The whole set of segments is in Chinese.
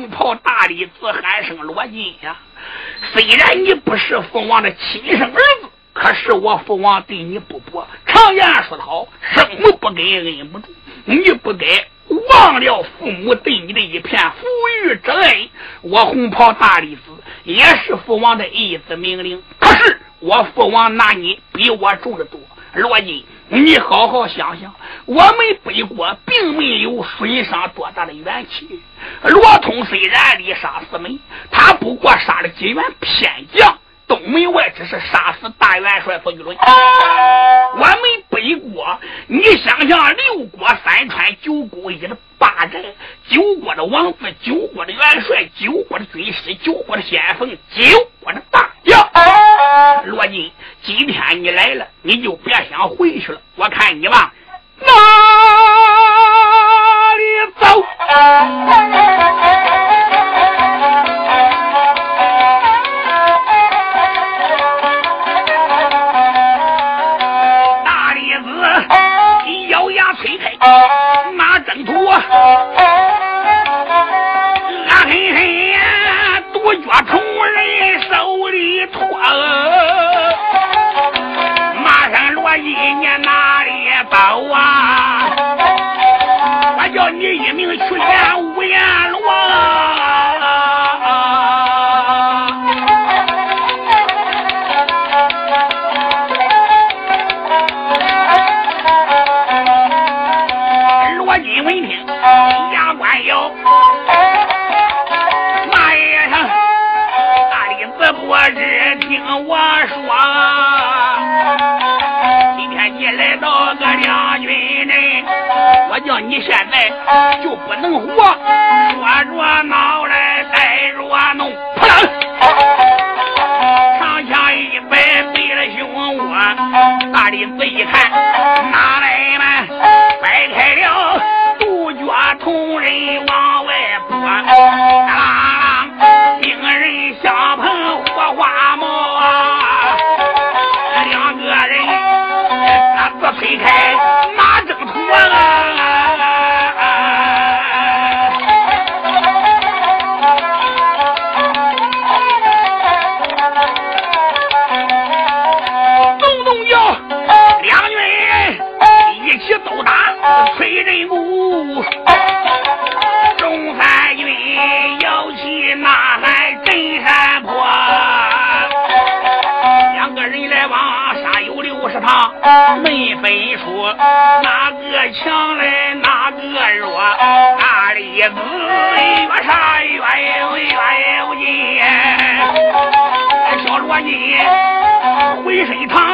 红袍大李子喊声罗金呀，虽然你不是父王的亲生儿子，可是我父王对你不薄。常言说得好，生母不给恩不助，你不该忘了父母对你的一片抚育之恩。我红袍大李子也是父王的义子命令，可是我父王拿你比我重的多，罗金。你好好想想，我们北国并没有损伤多大的元气。罗通虽然力杀四门，他不过杀了几员偏将，东门外只是杀死大元帅冯玉伦。我们北国，你想想，六国三川九国一的霸占，九国的王子，九国的元帅，九国的军师，九国的先锋，九国的大将。罗金，今天你来了，你就别想回去了。我看你往哪里走？听我说。”今天你来到个两军阵，我叫你现在就不能活，说着呢浑身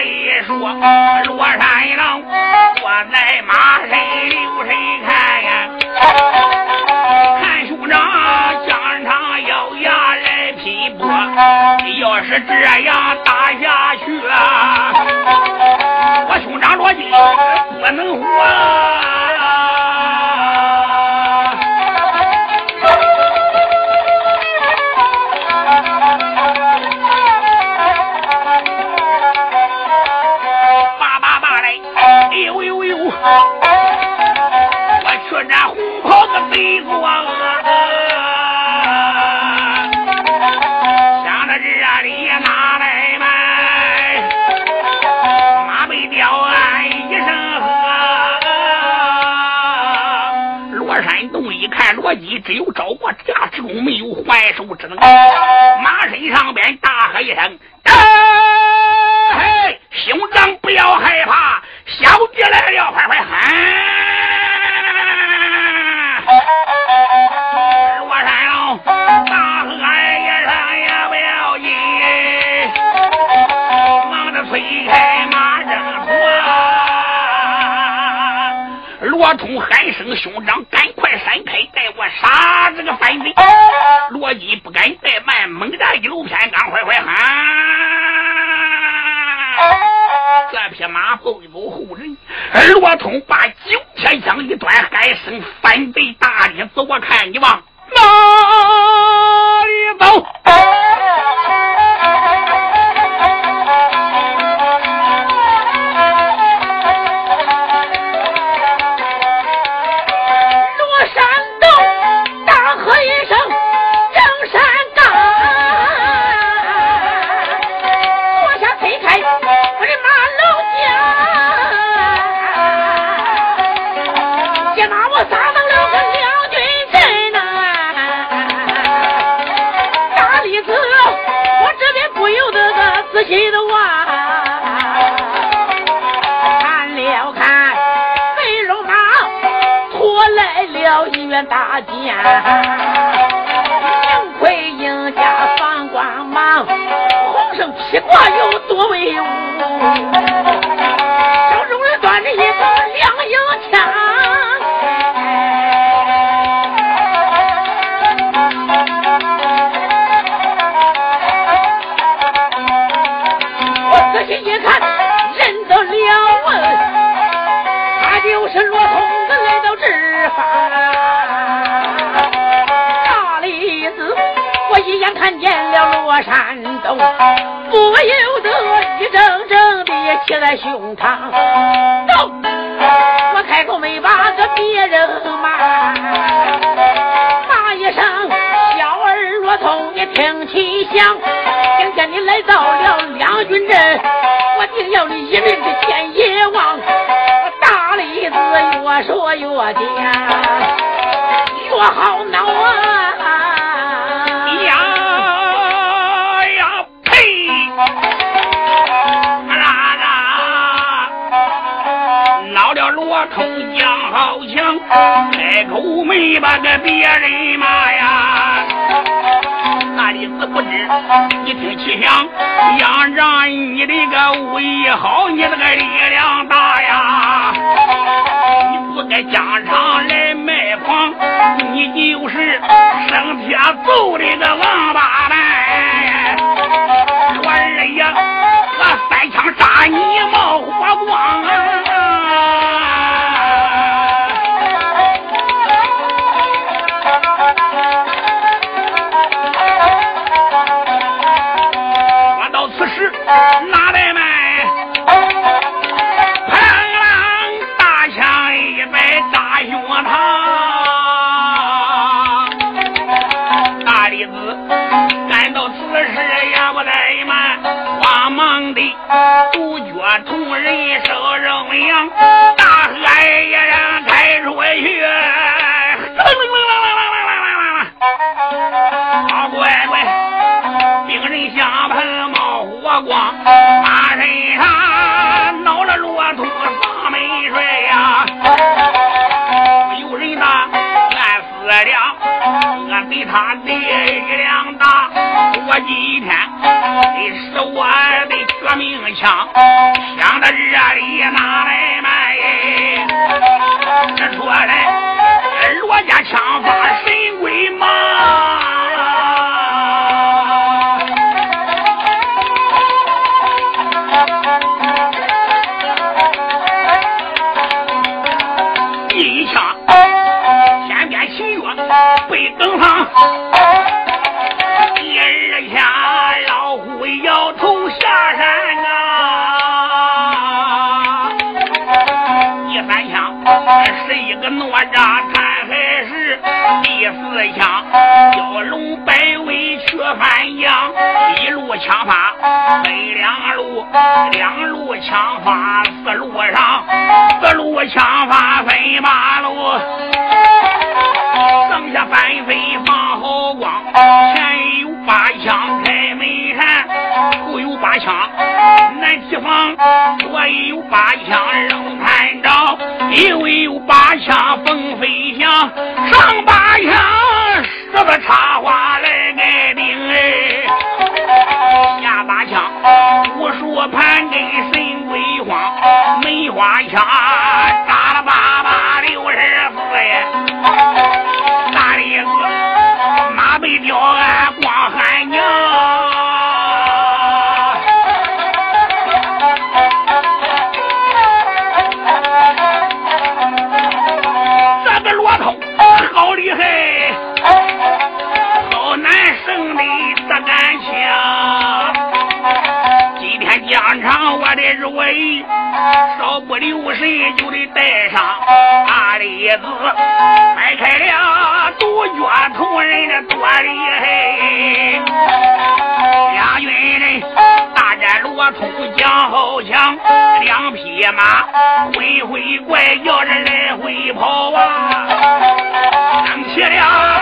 一说。罗山郎我在马身留谁看呀，看兄长疆场咬牙来拼搏。要是这样打下去啊，我兄长罗金。不能活！没有还手之能。马身上边大喝一声：“嘿，兄长不要害怕，小弟来了，快快喊！”罗山龙大喝一声也不要紧，忙着推开马。罗通喊声兄长，赶快闪开，带我杀这个反贼！罗辑不敢怠慢，猛然一路偏刚，快快喊！这匹马后走后人，罗通把九天枪一端，喊声反贼大力子，我看你往哪里走？你把个别人骂呀。那你是不知，你听其响，要让你的个武艺好，你这个力量大呀。你不该疆场来卖狂，你就是生铁揍的个王八蛋。我二爷，我三枪扎你冒光打身上挠了骆驼把门帅呀有人呐暗思量俺比他力量大我今天是我的绝命枪想在这里拿来卖这说来罗家枪法神威猛翻江，一路枪法分两路，两路枪法四路上，四路枪法分八路。剩下翻飞放好光，前有八枪开门山，后有八枪南提防，左有八枪扔探照，右有八枪风飞翔，上八枪。这个插花枪扎了吧，把六十四耶！哪里？马背吊，光喊娘。这个骆驼好厉害，好难的感情。今天疆场，我的入围。谁就得带上大李子，迈开了独脚同人的多厉害，两军人大战罗通将好强，两匹马回回拐叫着来回跑啊，想起了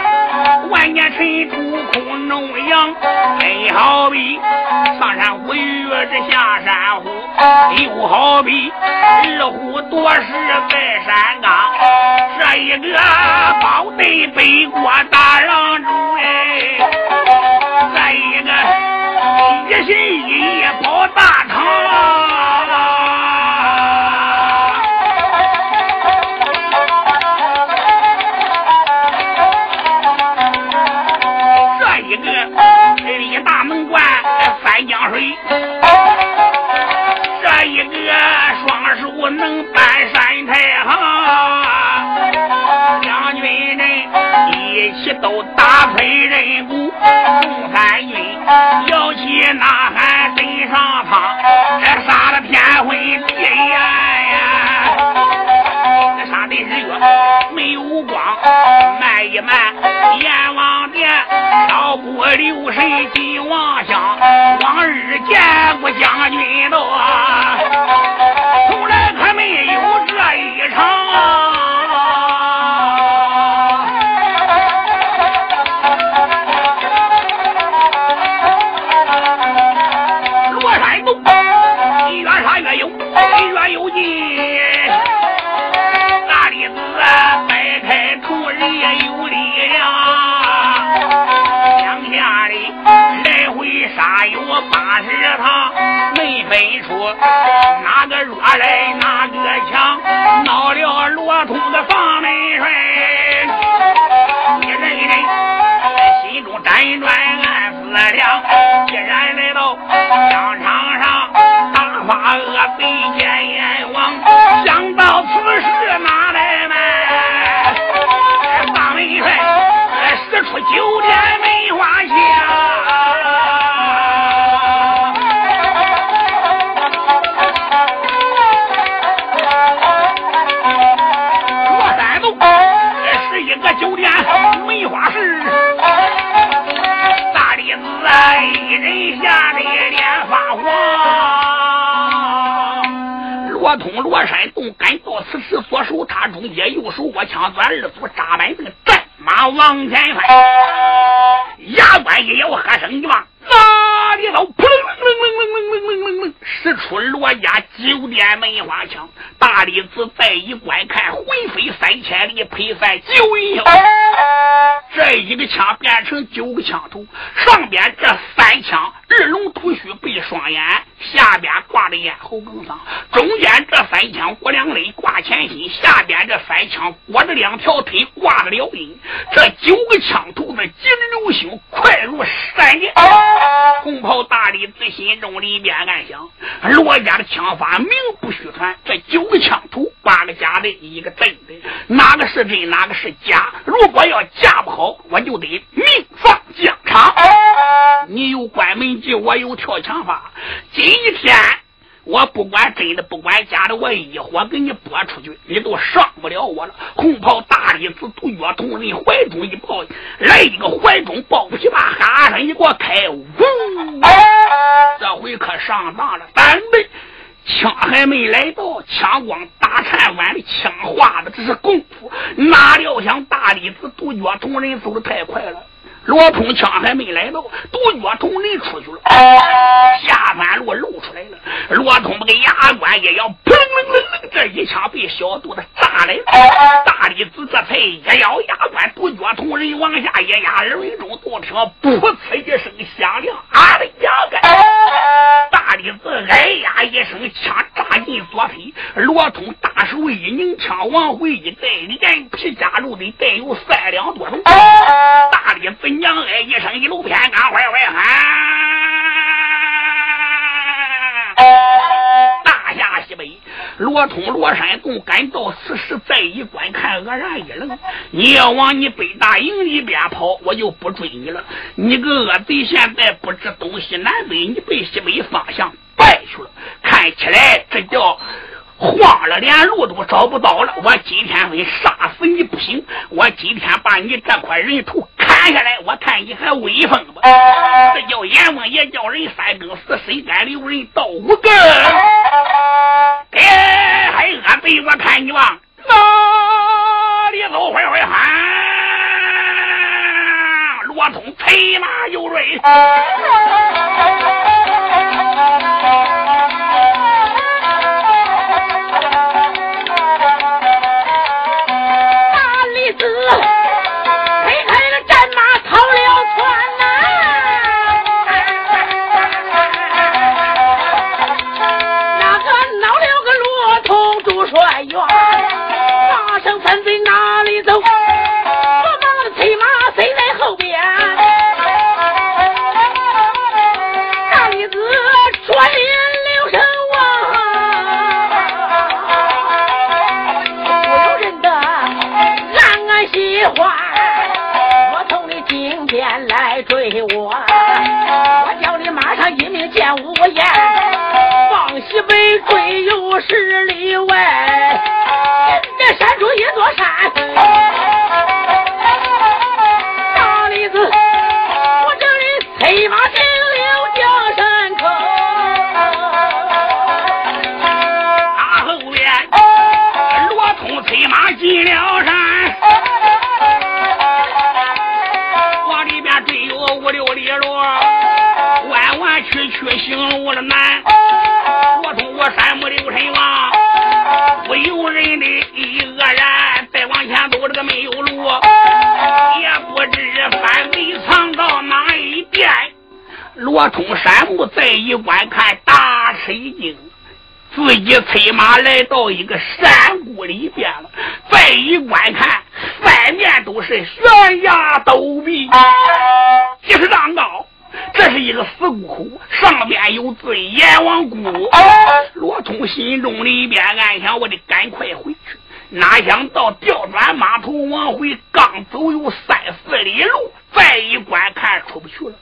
万年尘土空中扬，真好比上山虎遇着下山虎，又好比二虎夺食在山岗，这一个包对北国大郎中哎，再一个一心一意跑大打退人骨，众三军摇旗呐喊登上苍，杀了天昏地暗呀，这杀的日月没有光，慢一慢阎王殿，少不留神进王乡。往日见过将军都，没分出哪个弱来哪个强，闹了罗通的房门栓。一人人心中辗转暗思量，既然来到疆场上，大发恶贼见阎王，想到此事间，右手握枪，左二组扎满这个战马往前翻。牙关一咬，喝声一望。哪里走？扑棱棱棱棱棱棱棱棱棱，使出罗家九点梅花枪。大李子再一观看，魂飞三千里，配散九云霄。这一个枪变成九个枪头，上边这三枪二龙吐须背双眼，下边挂着咽喉梗桑，中间这三枪过两肋挂前心，下边这三枪裹着两条腿挂着了音。这九个枪头子急如星，快如闪电。红袍大李子心中里边暗想：罗家的枪法名不虚传，这九个枪头，八个假的，一个真的，哪个是真，哪个是假？如果要架不好，我就得命丧疆场。你有关门计，我有跳墙法。今天。我不管真的，不管假的，我一火给你拨出去，你都上不了我了。红袍大理子独约同人怀中一抱，来一个怀中抱不起，把哈声一给我开，呜！这回可上当了，等备枪还没来到，枪光打颤碗的枪花的，这是功夫。哪料想大理子独约同人走的太快了。罗通枪还没来到，独脚同人出去了，啊下半路露出来了。罗通把个牙关也要，砰砰砰！这一枪被小肚子炸来了。大李子这才一咬牙关，独脚同人往下一压，耳闻中都听“噗呲”一声响亮，啊的牙根！大李子哎呀一声，枪扎进左腿。罗通大手一拧，枪往回一带，连皮夹肉的带有三两多重。大李子。娘哎一声，一路偏刚坏坏喊，大夏西北，罗通罗山洞赶到此时，再一观看，愕然一愣。你要往你北大营里边跑，我就不追你了。你个恶贼，现在不知东西南北，你被西北方向，败去了。看起来这叫慌了，连路都找不到了。我今天非杀死你不行！我今天把你这块人头砍下来，我看你还威风不？这叫阎王爷叫人三更死，谁敢留人到五更？哎，还恶贼！我看你往哪里走？快快喊！罗通催马有瑞。我从你今天来追我，我叫你马上一命见五爷，往西北追有十里。通山木再一观看，大吃一惊，自己催马来到一个山谷里边了。再一观看，三面都是悬崖陡壁，几十丈高。这是一个死谷口，上边有字“阎王谷”。罗通心中里边暗想：我得赶快回去。哪想到调转马头往回，刚走有三四里路，再一观看出不去了。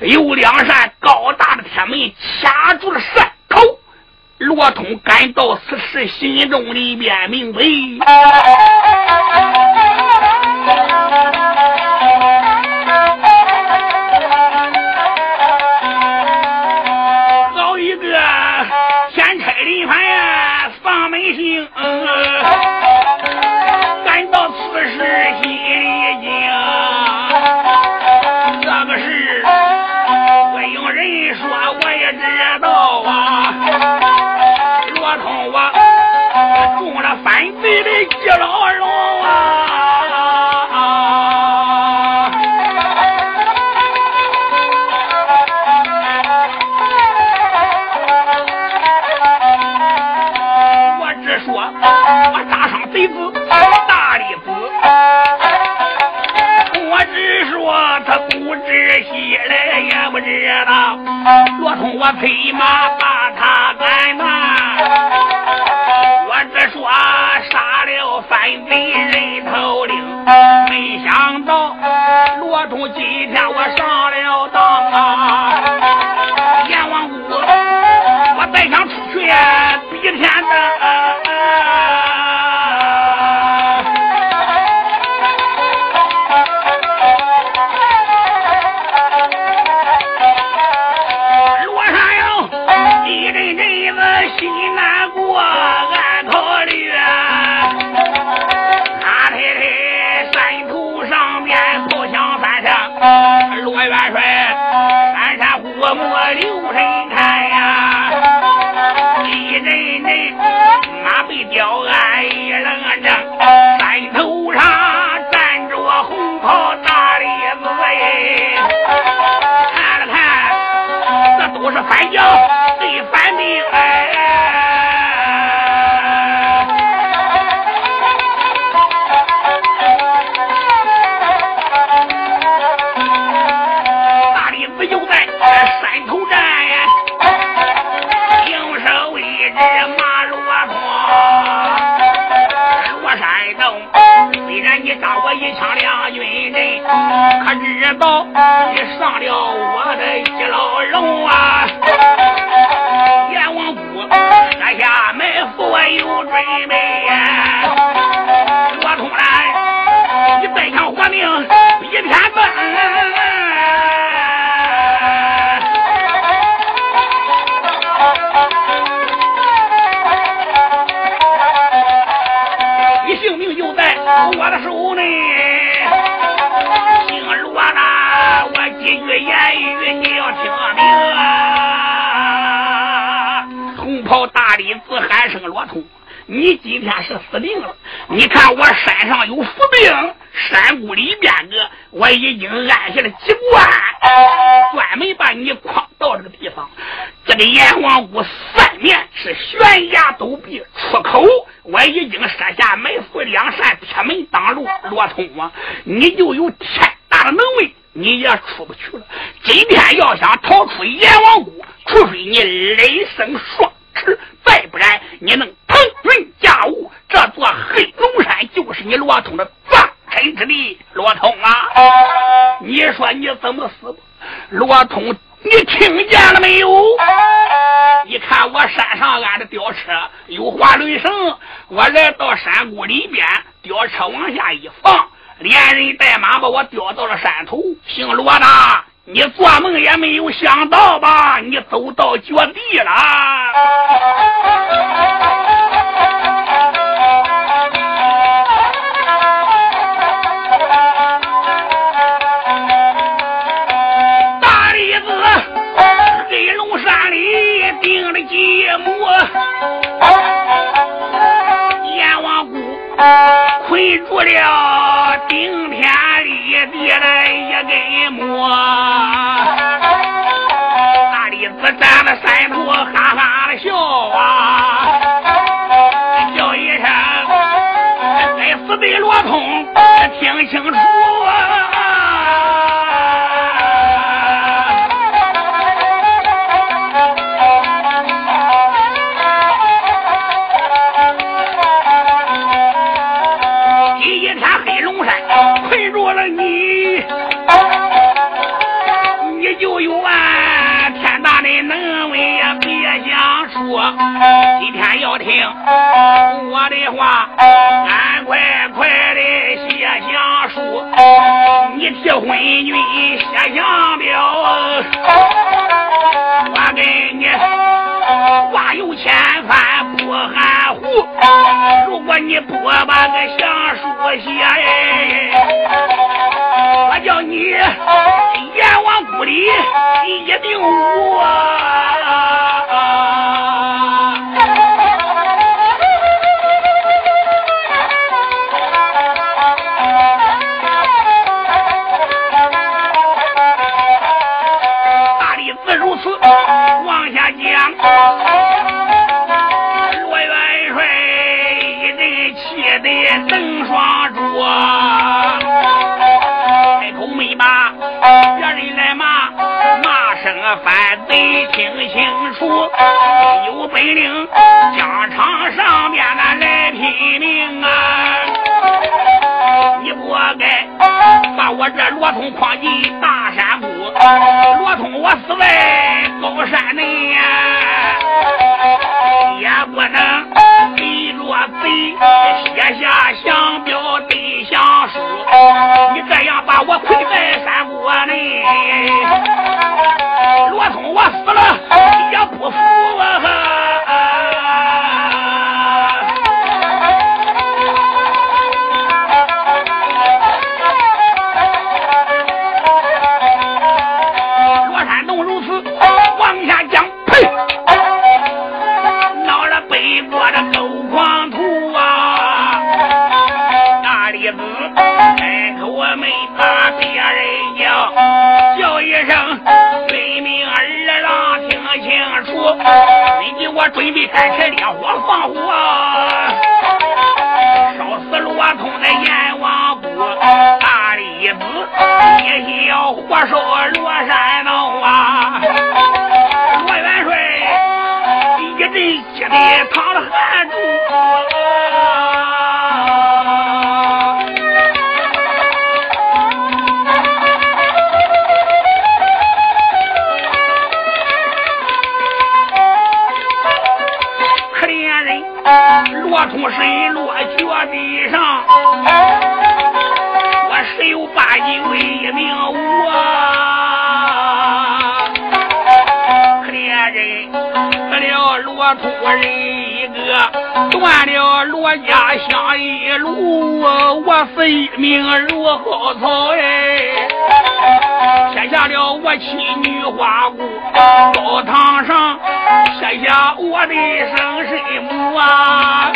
有两扇高大的铁门卡住了山口。罗通感到此时，边名贼搞一个天拆临盘，放门星，感到此时心里惊。这个事没有人说，我也知道。这易老荣啊，我只说我打上贼子，大力子，我只说他不知喜来，也不知道，我同我贼马把他赶走。了犯贼人头领，没想到罗通今天我上来到你上了我的一牢笼啊！阎王府，在下埋伏有准备呀！罗通来，你再想活命，一天奔。你今天是死定了！你看我山上有伏兵，山谷里边个我已经安下了机关，专门把你诓到这个地方。这个阎王谷三面是悬崖陡壁，出口我已经设下埋伏两扇铁门挡路，罗通啊，你就有天大的能为，你也出不去了。今天要想逃出阎王谷，除非你雷声双翅，再不然你能。这座黑龙山就是你罗通的葬身之地。罗通啊，你说你怎么死？罗通，你听见了没有？你看我山上安的吊车有滑轮绳，我来到山谷里边，吊车往下一放，连人带马把我吊到了山头。姓罗的，你做梦也没有想到吧？你走到绝地了。该死你替婚君写详别人来骂，骂声反贼听清楚，有本领疆场上面的来拼命啊！你不该把我这罗通诓进大山谷，罗通我死在高山内呀，也不能给罗贼写下降表对降书，你这样把我困在山谷内。罗通，我死了准备开起烈火放火，烧死罗通的阎王谷，大李子也要火烧罗山洞啊！罗元帅一阵急的淌罗通人一个，断了罗家乡一路，我死命如蒿草哎！撇下了我妻女花姑，高堂上撇下我的生身母啊！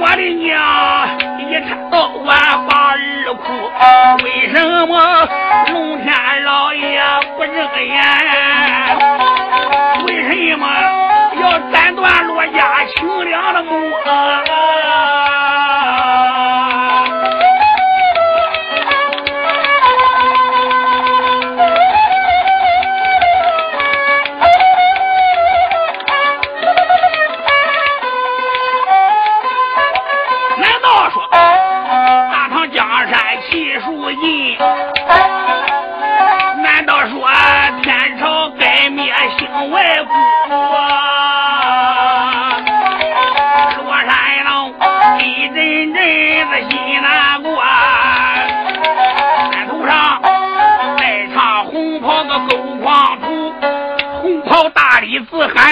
我的娘一天到晚把儿哭，为什么龙天老爷不睁眼？为什么要斩断罗家清凉的母？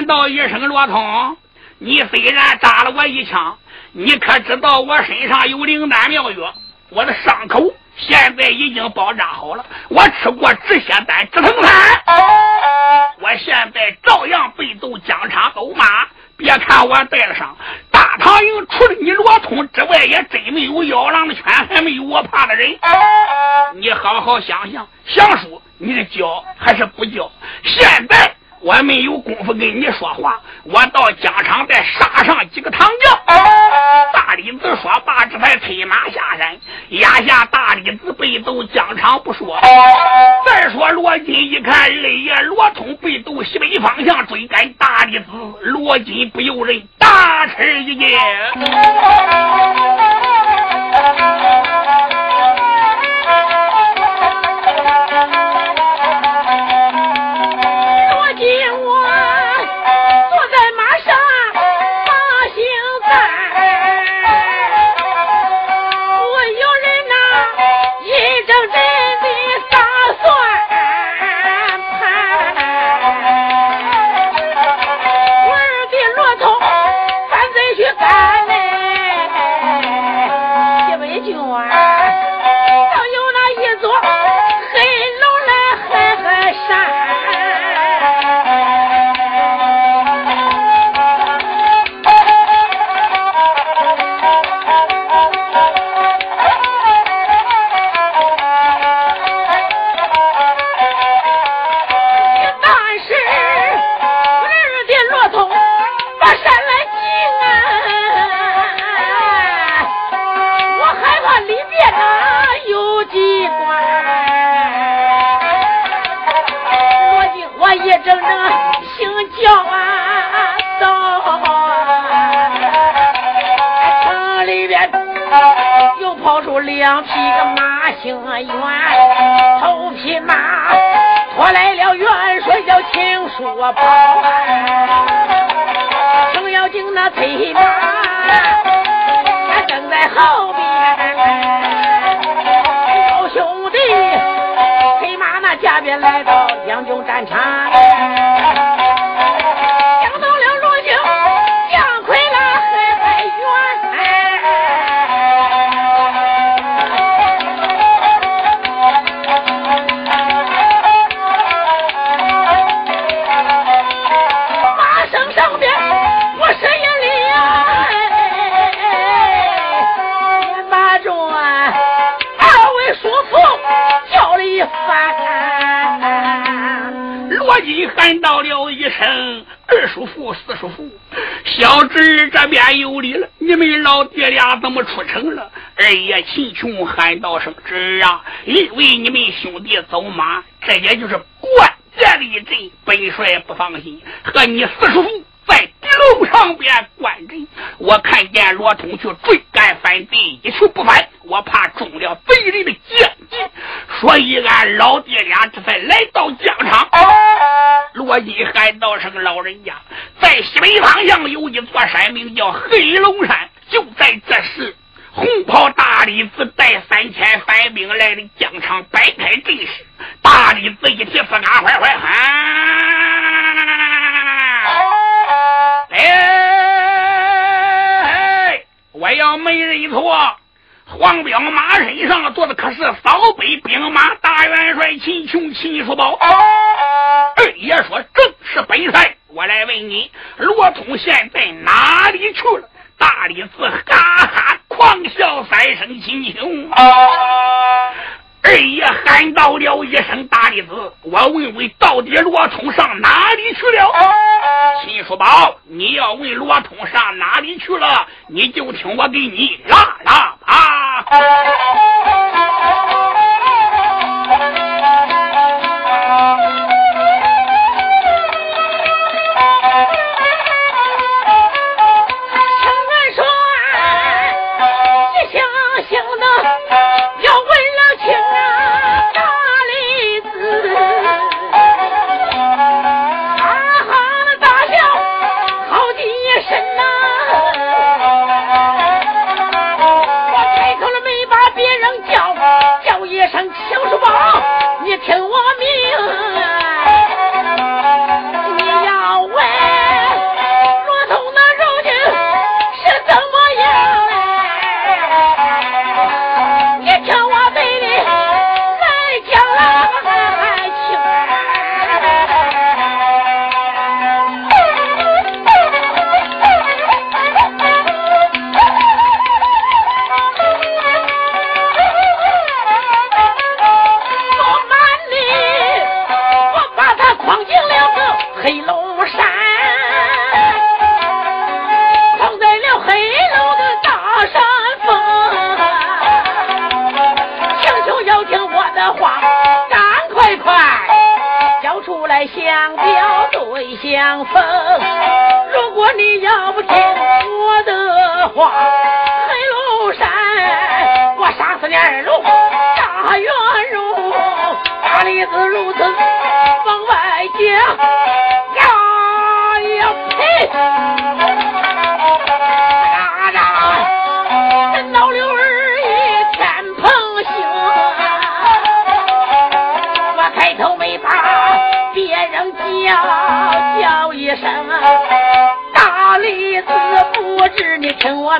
喊道一声：“罗通，你虽然扎了我一枪，你可知道我身上有灵丹妙药？我的伤口现在已经包扎好了，我吃过止血丹、止疼散，我现在照样被斗疆场走马。别看我带了伤，大唐营除了你罗通之外，也真没有妖狼的圈，还没有我怕的人。你好好想想，想说你是教还是不教？现在。”我没有功夫跟你说话，我到疆场再杀上几个唐将。大李子说罢，这才催马下山。压下大李子被斗疆场不说，再说罗金一看二爷罗通被斗西北方向追赶大李子，罗金不由人大吃一惊。两匹个马行远，头匹马拖来了元帅叫秦叔宝，程咬金那催马他跟在后边，好兄弟催马那驾便来到将军战场。喊到了一声“二叔父，四叔父”，小侄这边有礼了。你们老爹俩怎么出城了？二爷秦琼喊道声：“侄啊，因为你们兄弟走马，这也就是关键的一阵。本帅不放心，和你四叔父。”在敌楼上边观阵，我看见罗通去追赶反贼，一去不返，我怕中了贼人的奸计，所以俺老爹俩这才来到疆场。罗金喊道声：“老人家，在西北方向有一座山，名叫黑龙山。就在这时，红袍大李子带三千反兵来的疆场，摆开阵势。大李子一提四嘎坏坏喊。哎，我要没认错，黄彪马身上坐的可是扫北兵马大元帅秦琼秦叔宝。二爷说正是本帅，我来问你，罗通现在哪里去了？大理寺哈哈狂笑三声，秦琼。哎呀喊到了一声大弟子我问问到底罗通上哪里去了？秦叔宝你要问罗通上哪里去了你就听我给你拉拉啊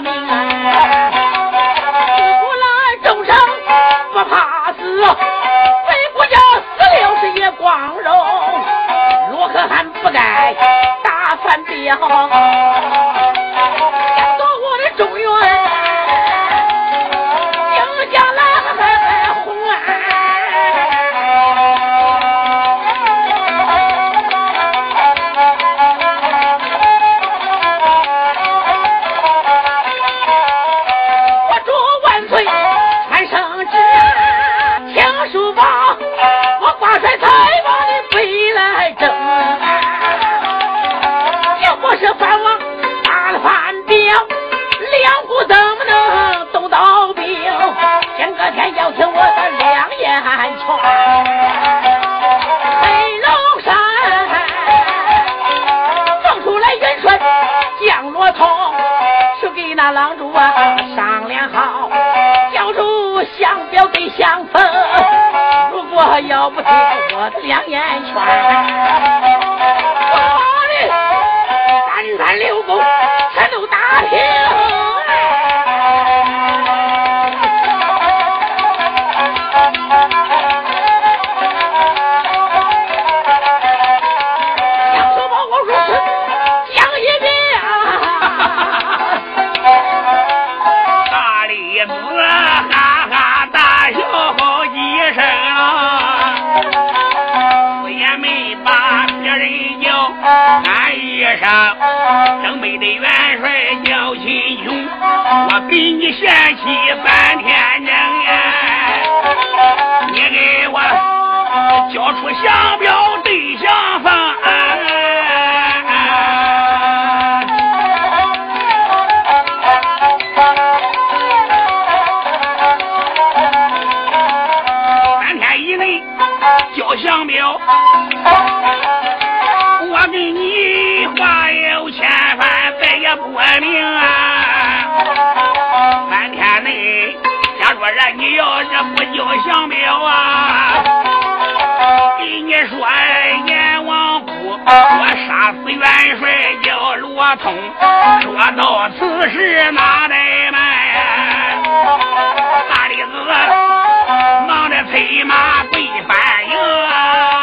命啊。不过来众生不怕死非不要死了是也光荣。如何还不该打算表没把别人叫，俺一声正北的元帅叫秦琼，我比你嫌弃半天娘呀、你给我交出降表对象房。你要是不叫降表啊，给你说阎王姑，我杀死元帅叫罗通，说到此时哪来卖？大李子忙着催马回反营。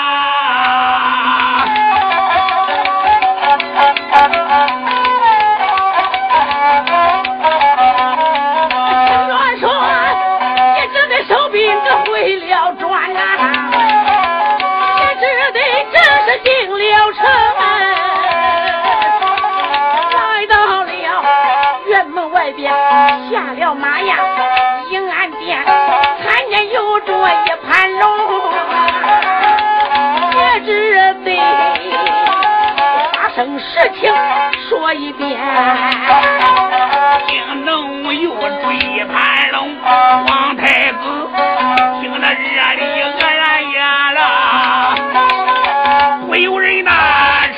大声实情说一遍。惊动又追盘龙，皇太子听得热里愕然呀了，不由人呐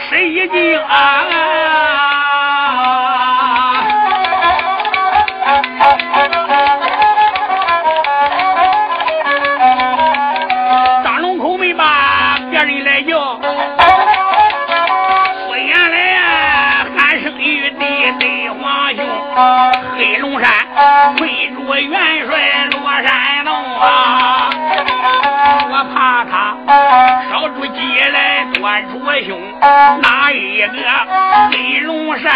吃一惊啊！哪一个？黑龙山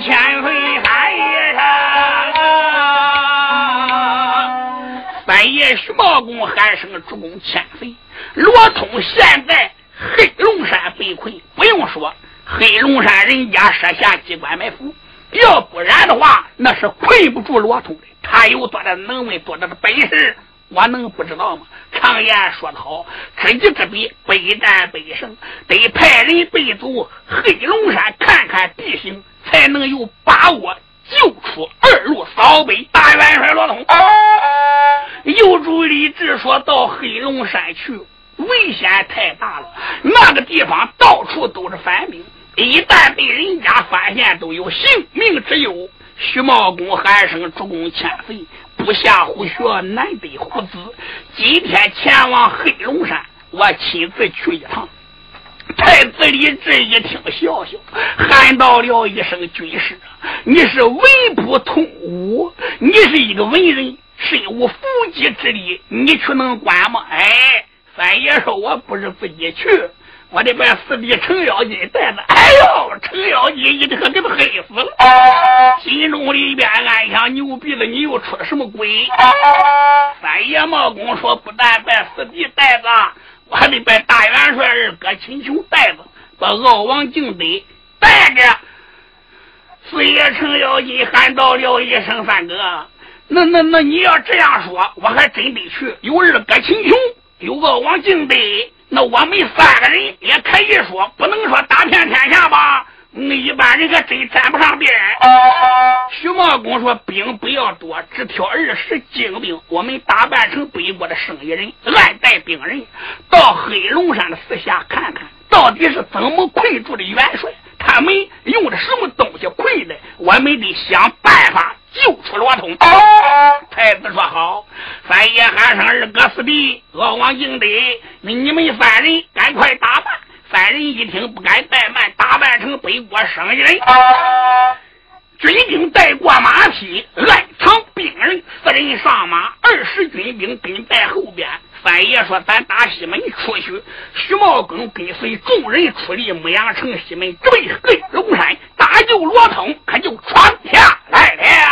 千岁三爷上。三爷徐茂公喊声主公千岁，罗通现在黑龙山被困，不用说，黑龙山人家设下机关埋伏，要不然的话，那是困不住罗通的。他有多大能耐，多大的本事，我能不知道吗？常言说得好，知己知彼，百战百胜，得派人背走黑龙山看看地形，才能有把握救出二路扫北大元帅罗通。有主李治说到黑龙山去，危险太大了，那个地方到处都是反兵，一旦被人家发现，都有性命之忧。徐茂公喊声：“主公千岁，不下虎穴，难得虎子。今天前往黑龙山，我亲自去一趟。”太子李治一听，笑笑，喊道了一声：“军师，你是文不通武，你是一个文人，身无缚鸡之力，你去能管吗？”哎，三爷说：“我不是自己去，我得把四弟程咬金带着。”哎呦，程咬金一听给他黑死了，心中里边暗想：牛逼了，你又出了什么鬼？三爷毛公说：“不但把四弟带着。”我还得把大元帅二哥秦琼带着，把傲王敬德带着。四爷程咬金喊道了一声：“三哥，那那那你要这样说，我还真得去。有二哥秦琼，有傲王敬德，那我们三个人也可以说，不能说打遍天下吧。那一般人可真沾不上边。”徐茂公说：“兵不要多，只挑二十精兵，我们打扮成北国的生意人，暗带兵人，到黑龙山的四下看看，到底是怎么困住的元帅，他们用的什么东西困的，我们得想办法救出罗通。”太子说：“好。”三爷喊声二哥四弟，敖王应得，你们三人赶快打扮。三人一听，不敢怠慢，打扮成北国生意人。军兵带过马匹，暗藏兵人，四人上马，二十军兵跟在后边。三爷说：“咱打西门出去。”徐茂公跟随众人出离牧羊城西门，直奔黑龙山，打救罗通，可就闯下来了。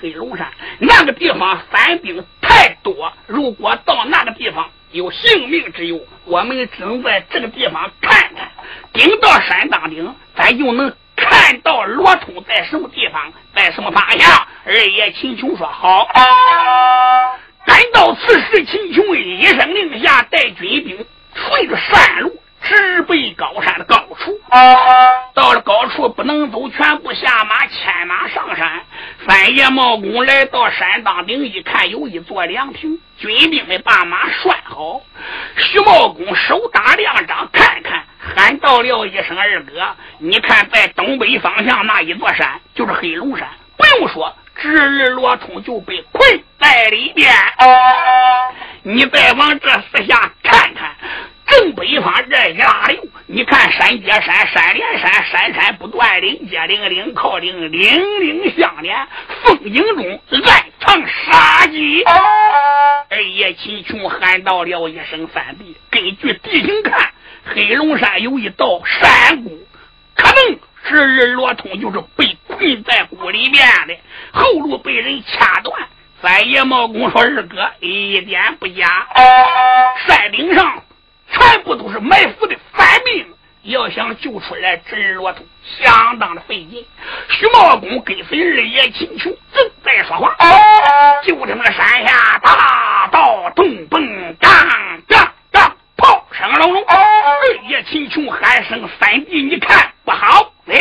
黑龙山，那个地方反兵太多。如果到那个地方有性命之忧，我们只能在这个地方看看。顶到山当顶，咱就能看到罗通在什么地方，在什么方向。二爷秦琼说好。赶到此时，秦琼一声令下，带军兵顺着山路。直奔高山的高处，到了高处不能走，全部下马牵马上山。三爷茂公来到山当顶一看，有一座凉亭，军兵们把马拴好。徐茂公手打两掌，看看，喊道了一声：“二哥，你看在东北方向那一座山，就是黑龙山。不用说，侄儿罗通就被困在里边。你再往这四下看看。”正北方这一大溜，你看山接山，山连山，山山不断，岭接岭，岭靠岭，岭岭相连，风景中暗藏杀机。二爷秦琼喊道了一声：“三弟，根据地形看，黑龙山有一道山谷，可能是日罗通就是被困在谷里面的，后路被人掐断。”三爷茂公说：“二哥一点不假，山顶上。”全部都是埋伏的反兵，要想救出来侄儿罗通，相当的费劲。徐茂公跟随二爷秦琼正在说话，就听那山下大道咚嘣当当当炮声隆隆。二爷秦琼喊声：“三弟，你看不好了！”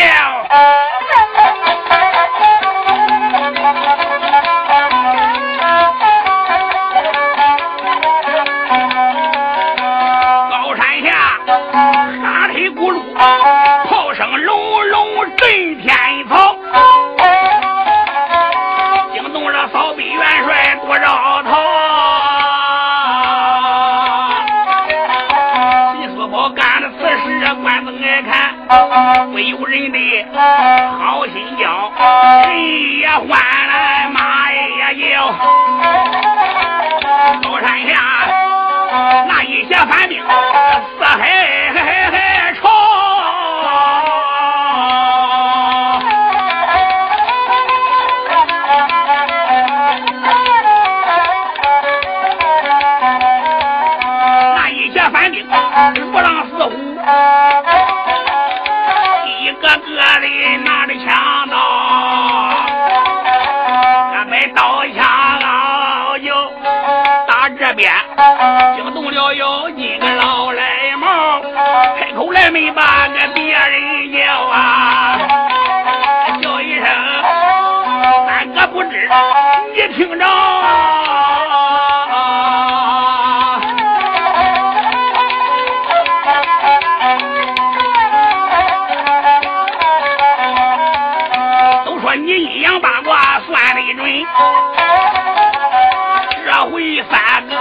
炮声隆隆震天朝，惊动了扫北元帅杜绕头。李素宝干了此事，观众爱看，不由人的好心焦，人也欢来，马也叫，高山下那一些反兵四海。惊动了妖精个老赖猫，开口来没把个别人叫啊，叫一声三哥不知，你听着。都说你阴阳八卦算的准这回三哥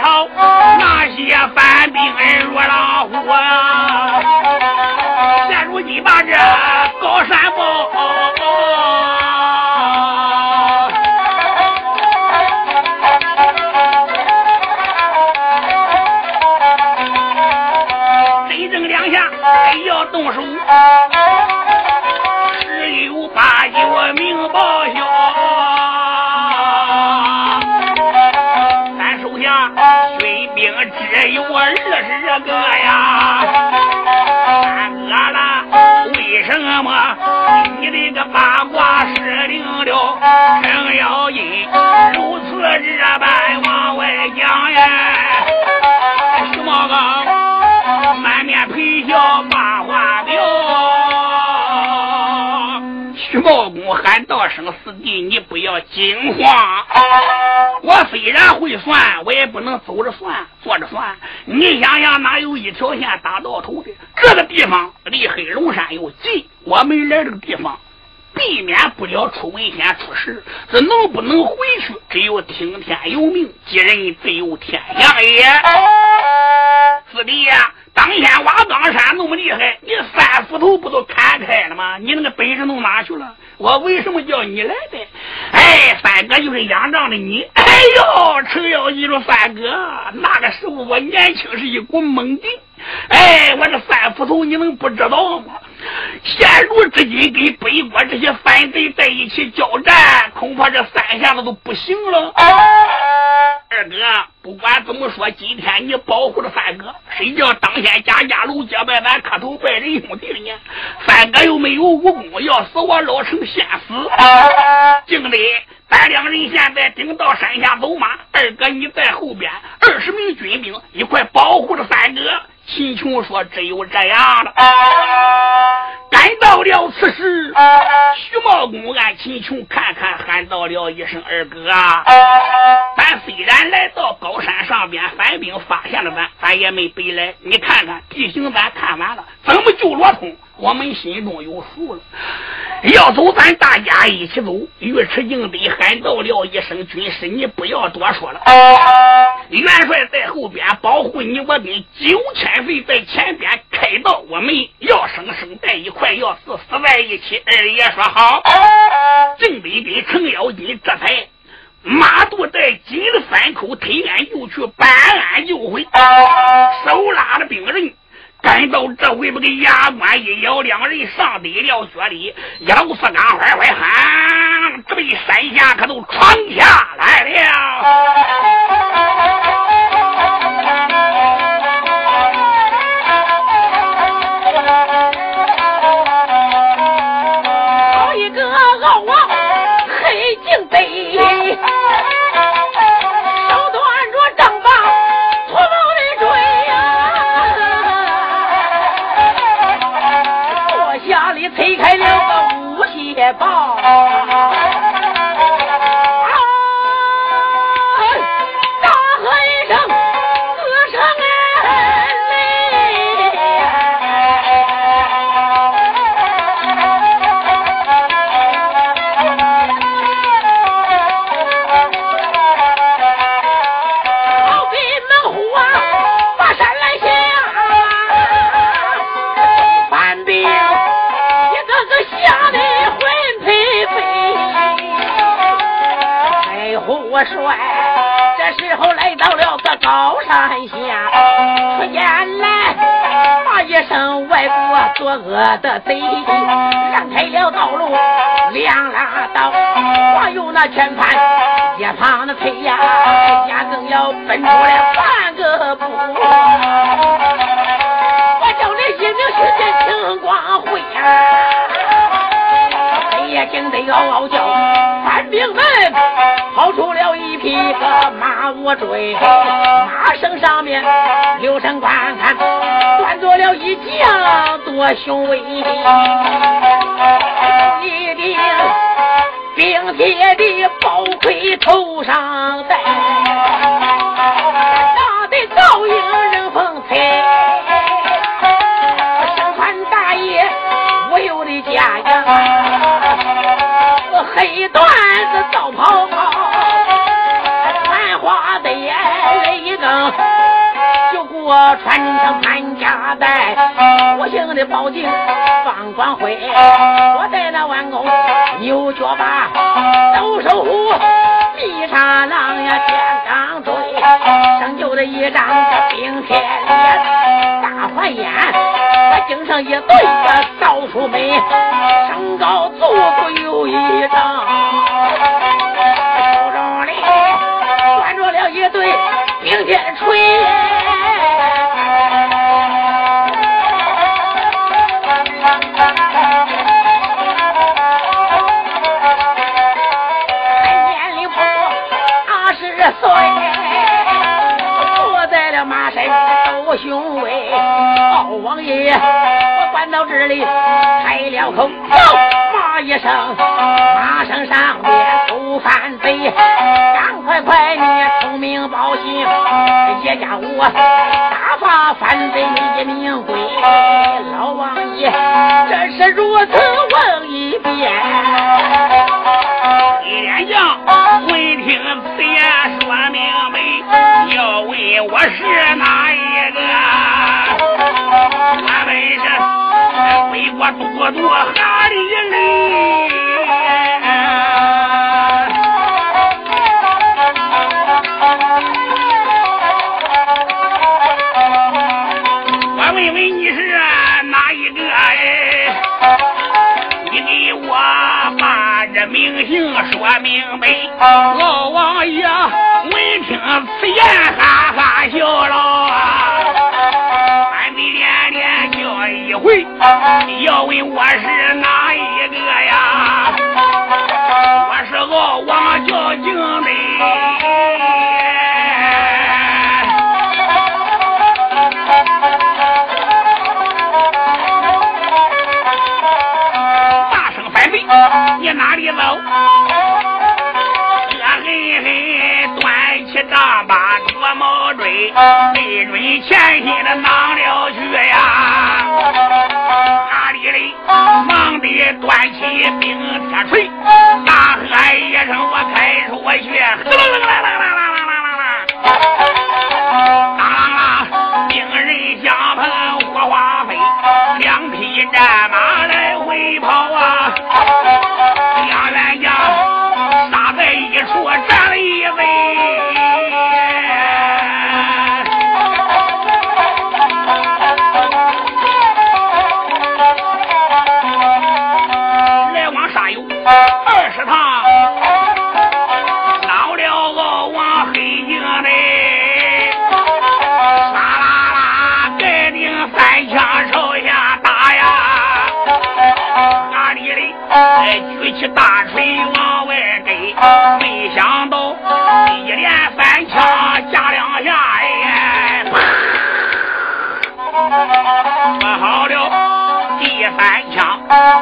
海潮，那些反兵如老虎啊，现如今把这高山抱。哥呀，三哥啦，为什么你的个八卦失灵了？程咬金如此这般往外讲呀？徐茂公满面陪笑把话撂。徐茂公喊道声四弟，你不要惊慌。我虽然会算，我也不能走着算，坐着算。你想想，哪有一条线打到头的？这个地方离黑龙山又近，我们来这个地方。避免不了出危险出事，这能不能回去？只有听天由命，吉人自有天相也。四弟呀，当天挖岗山那么厉害，你三斧头不都砍开了吗？你那个本事弄哪去了？我为什么叫你来的？哎，三哥就是仰仗着你。哎呦，程咬金说三哥，那个时候我年轻是一股猛劲。哎，我这三斧头你能不知道吗？现如至今跟北国这些反贼在一起交战，恐怕这三下子都不行了。二哥，不管怎么说，今天你保护了三哥，谁叫当先家家楼结拜咱磕头拜仁兄弟呢？三哥又没有武功，要死我老成先死。敬得咱两人现在顶到山下走马，二哥你在后边，二十名军兵一块保护。我说：“只有这样了。”赶到了此时，徐茂公按秦琼看看，喊到了一声：“二哥啊！”咱虽然来到高山上边，反兵发现了咱，咱也没白来。你看看地形，咱看完了，怎么就罗通？我们心中有数了。要走，咱大家一起走。尉迟敬德喊到了一声：“军师，你不要多说了。”元帅在后边保护你，我跟九千岁在前边开道，我们要生生在一块，要死死在一起。二爷说好。正北跟程咬金这才马渡在金三口推案就去办案就回，手拉着兵刃。赶到这回，不给牙关一咬，两人上得了雪里，杨四刚坏坏喊，这一三下可都闯下来了。帅，这时候来到了个高山下，出言来骂一声外国作恶的贼，让开了道路两拉刀，往右那拳盘一旁的腿呀，呀更要奔出来半个步。我叫你一名巡检青光辉呀、黑夜惊得嗷嗷叫，官兵们跑出了一匹个马我追，马绳上面留神观看，端坐了一将。多雄伟，一顶冰铁的宝盔头上戴，大的倒影人风采，身穿大衣无忧的家呀，一段子皂袍袍，穿花的人一更，就给我穿成潘家带。姓的报警放光辉，我在那弯弓牛角把，抖手虎一刹狼呀天罡追，生就的一张这冰天脸，大环眼，我颈上一对扫出眉，身高足足有一丈，手中里攥着了一对冰天锤。岁，坐在了马身斗雄威。老王爷，我关到这里开了口，骂一声，马身上面都反贼，赶快快你通明报信，叶家我打发反贼一命归。老王爷，这是如此问一遍。一连将别，说明白，要问我是哪一个？我们是北国都督哈里人。名姓说明白。老王爷闻听此言，哈哈笑了。俺得连连叫一回，要问我是哪毛锥，对准前心的囊了去呀！哪里嘞？忙的端起冰铁锤，大喝一声：“我开出去！”啦啦啦啦啦啦啦啦啦！当啦，兵人相碰火花飞，两匹战马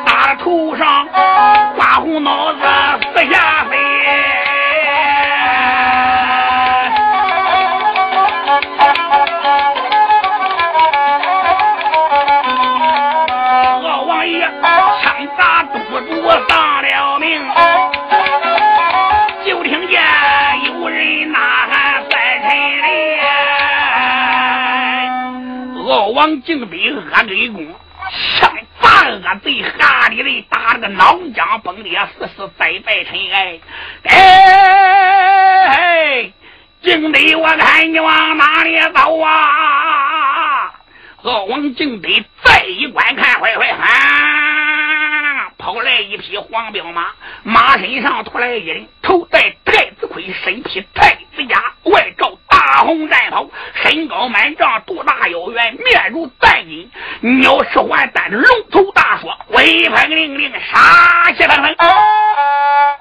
打到头上。刮红脑子四下飞，老王爷枪打都督丧了命，就听见有人呐喊三臣哩，敖王敬北阿给公枪。恶贼哈里人打了个脑浆崩裂，死死再拜尘埃。哎，敬德，我看你往哪里走啊？敖王敬德再一观看，快快喊，跑来一匹黄骠马，马身上突来一人，头戴太子盔，身披太子甲，外罩。大红战袍，身高满丈，肚大腰圆，面如丹金，鸟翅环丹，龙头大说，威风凛凛，杀气腾腾。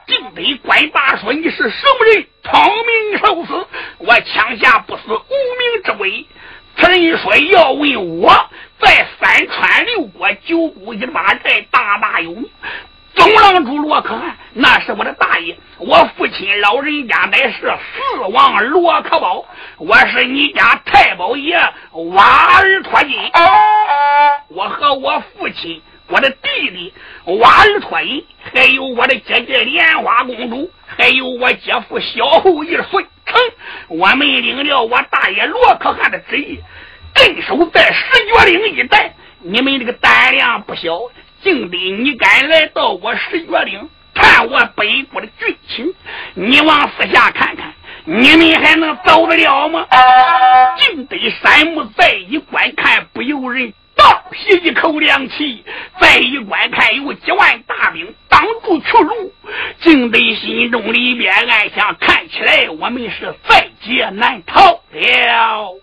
敬北关大说：“你是什么人？聪明受死！我枪下不死无名之鬼。”此人说：“要问我在三川六国九股一八寨大大有名。”东郎主罗可汗，那是我的大爷。我父亲老人家乃是四王罗可宝，我是你家太保爷瓦尔托金。我和我父亲、我的弟弟瓦尔托银，还有我的姐姐莲花公主，还有我姐夫小后一孙成，我们领了我大爷罗可汗的旨意，镇守在石觉岭一带。你们这个胆量不小。竟得，你敢来到我石角岭探我北国的军情？你往四下看看，你们还能走得了吗？敬得山木再一观看，不由人倒吸一口凉气再一观看有几万大兵挡住去路。静得心中里面暗想看起来我们是在劫难逃了。